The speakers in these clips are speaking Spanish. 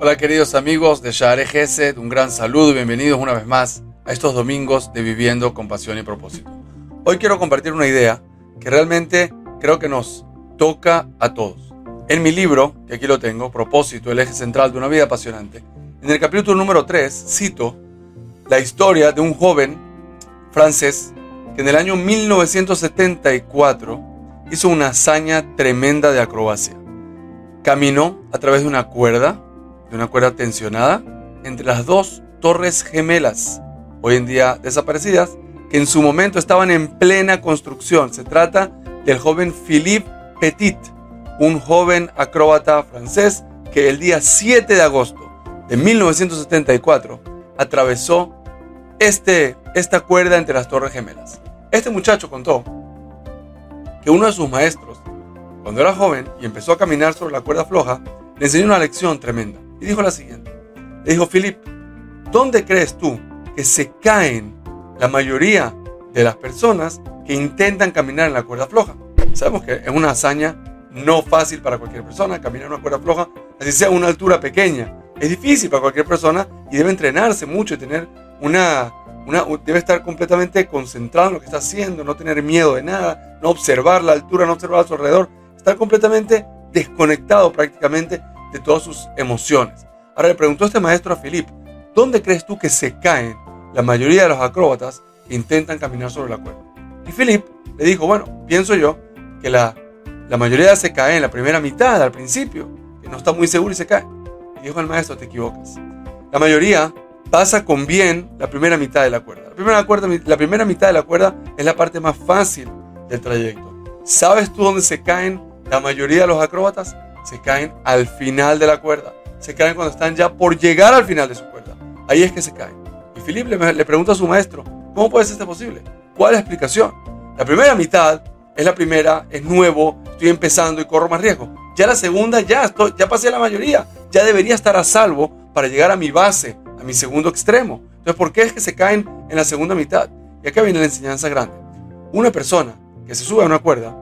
Hola queridos amigos de Share Gesed, un gran saludo y bienvenidos una vez más a estos domingos de Viviendo con Pasión y Propósito. Hoy quiero compartir una idea que realmente creo que nos toca a todos. En mi libro, que aquí lo tengo, Propósito, el eje central de una vida apasionante, en el capítulo número 3 cito la historia de un joven francés que en el año 1974 hizo una hazaña tremenda de acrobacia. Caminó a través de una cuerda, de una cuerda tensionada, entre las dos torres gemelas, hoy en día desaparecidas, que en su momento estaban en plena construcción. Se trata del joven Philippe Petit, un joven acróbata francés que el día 7 de agosto de 1974 atravesó este, esta cuerda entre las torres gemelas. Este muchacho contó que uno de sus maestros, cuando era joven y empezó a caminar sobre la cuerda floja, le enseñó una lección tremenda. Y dijo la siguiente. Le dijo, Philip, ¿dónde crees tú que se caen la mayoría de las personas que intentan caminar en la cuerda floja? Sabemos que es una hazaña no fácil para cualquier persona caminar en una cuerda floja, así sea una altura pequeña. Es difícil para cualquier persona y debe entrenarse mucho y tener una, una, debe estar completamente concentrado en lo que está haciendo, no tener miedo de nada, no observar la altura, no observar a su alrededor, estar completamente desconectado prácticamente de todas sus emociones. Ahora le preguntó este maestro a Philip, ¿dónde crees tú que se caen la mayoría de los acróbatas que intentan caminar sobre la cuerda? Y Philip le dijo, bueno, pienso yo que la, la mayoría se cae en la primera mitad, al principio, que no está muy seguro y se cae. Y dijo el maestro, te equivocas. La mayoría pasa con bien la primera mitad de la cuerda. La primera, cuerda, la primera mitad de la cuerda es la parte más fácil del trayecto. ¿Sabes tú dónde se caen la mayoría de los acróbatas? Se caen al final de la cuerda. Se caen cuando están ya por llegar al final de su cuerda. Ahí es que se caen. Y Philip le, le pregunta a su maestro, ¿cómo puede ser esto posible? ¿Cuál es la explicación? La primera mitad es la primera, es nuevo, estoy empezando y corro más riesgo. Ya la segunda, ya, estoy, ya pasé la mayoría, ya debería estar a salvo para llegar a mi base, a mi segundo extremo. Entonces, ¿por qué es que se caen en la segunda mitad? Y acá viene la enseñanza grande. Una persona que se sube a una cuerda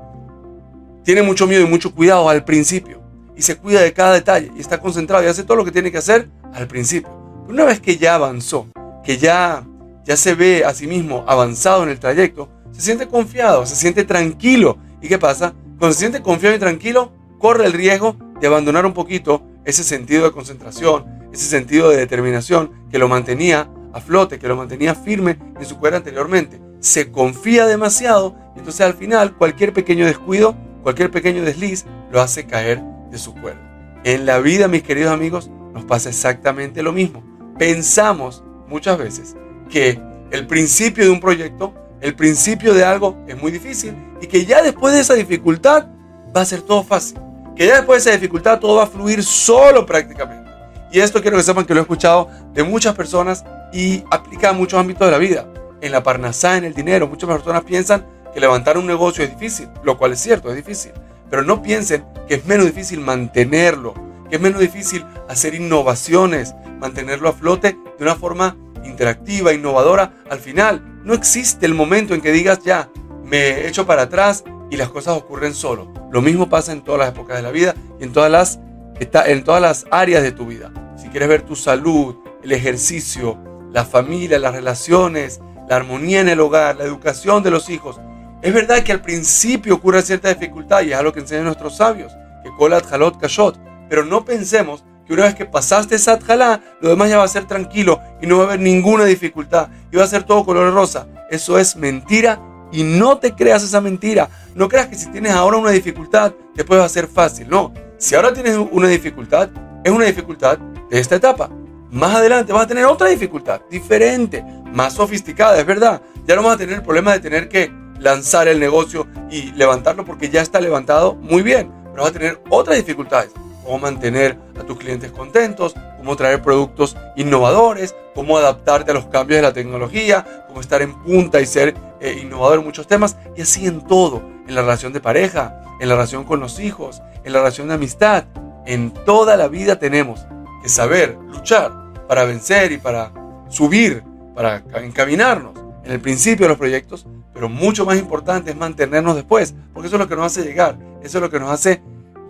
tiene mucho miedo y mucho cuidado al principio y se cuida de cada detalle y está concentrado y hace todo lo que tiene que hacer al principio. una vez que ya avanzó, que ya, ya se ve a sí mismo avanzado en el trayecto, se siente confiado, se siente tranquilo. ¿Y qué pasa? Cuando se siente confiado y tranquilo, corre el riesgo de abandonar un poquito ese sentido de concentración, ese sentido de determinación que lo mantenía a flote, que lo mantenía firme en su cuerda anteriormente. Se confía demasiado y entonces al final cualquier pequeño descuido, cualquier pequeño desliz lo hace caer de su cuerda. En la vida, mis queridos amigos, nos pasa exactamente lo mismo. Pensamos muchas veces que el principio de un proyecto, el principio de algo es muy difícil y que ya después de esa dificultad va a ser todo fácil. Que ya después de esa dificultad todo va a fluir solo prácticamente. Y esto quiero que sepan que lo he escuchado de muchas personas y aplica a muchos ámbitos de la vida. En la parnasá, en el dinero, muchas personas piensan que levantar un negocio es difícil, lo cual es cierto, es difícil. Pero no piensen que es menos difícil mantenerlo, que es menos difícil hacer innovaciones, mantenerlo a flote de una forma interactiva, innovadora. Al final, no existe el momento en que digas ya, me echo para atrás y las cosas ocurren solo. Lo mismo pasa en todas las épocas de la vida y en todas las, en todas las áreas de tu vida. Si quieres ver tu salud, el ejercicio, la familia, las relaciones, la armonía en el hogar, la educación de los hijos, es verdad que al principio ocurre cierta dificultad y es algo que enseñan nuestros sabios, que kolat halot kashot, pero no pensemos que una vez que pasaste esa jalá, lo demás ya va a ser tranquilo y no va a haber ninguna dificultad y va a ser todo color rosa. Eso es mentira y no te creas esa mentira. No creas que si tienes ahora una dificultad, después va a ser fácil. No, si ahora tienes una dificultad, es una dificultad de esta etapa. Más adelante vas a tener otra dificultad, diferente, más sofisticada, es verdad. Ya no vas a tener el problema de tener que lanzar el negocio y levantarlo porque ya está levantado, muy bien, pero vas a tener otras dificultades, cómo mantener a tus clientes contentos, cómo traer productos innovadores, cómo adaptarte a los cambios de la tecnología, cómo estar en punta y ser eh, innovador en muchos temas, y así en todo, en la relación de pareja, en la relación con los hijos, en la relación de amistad, en toda la vida tenemos que saber luchar para vencer y para subir, para encaminarnos en el principio de los proyectos, pero mucho más importante es mantenernos después, porque eso es lo que nos hace llegar, eso es lo que nos hace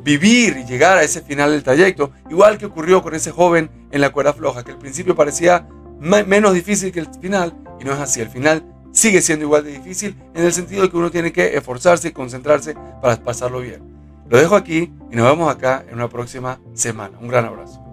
vivir y llegar a ese final del trayecto, igual que ocurrió con ese joven en la cuerda floja, que al principio parecía menos difícil que el final, y no es así, el final sigue siendo igual de difícil en el sentido de que uno tiene que esforzarse y concentrarse para pasarlo bien. Lo dejo aquí y nos vemos acá en una próxima semana. Un gran abrazo.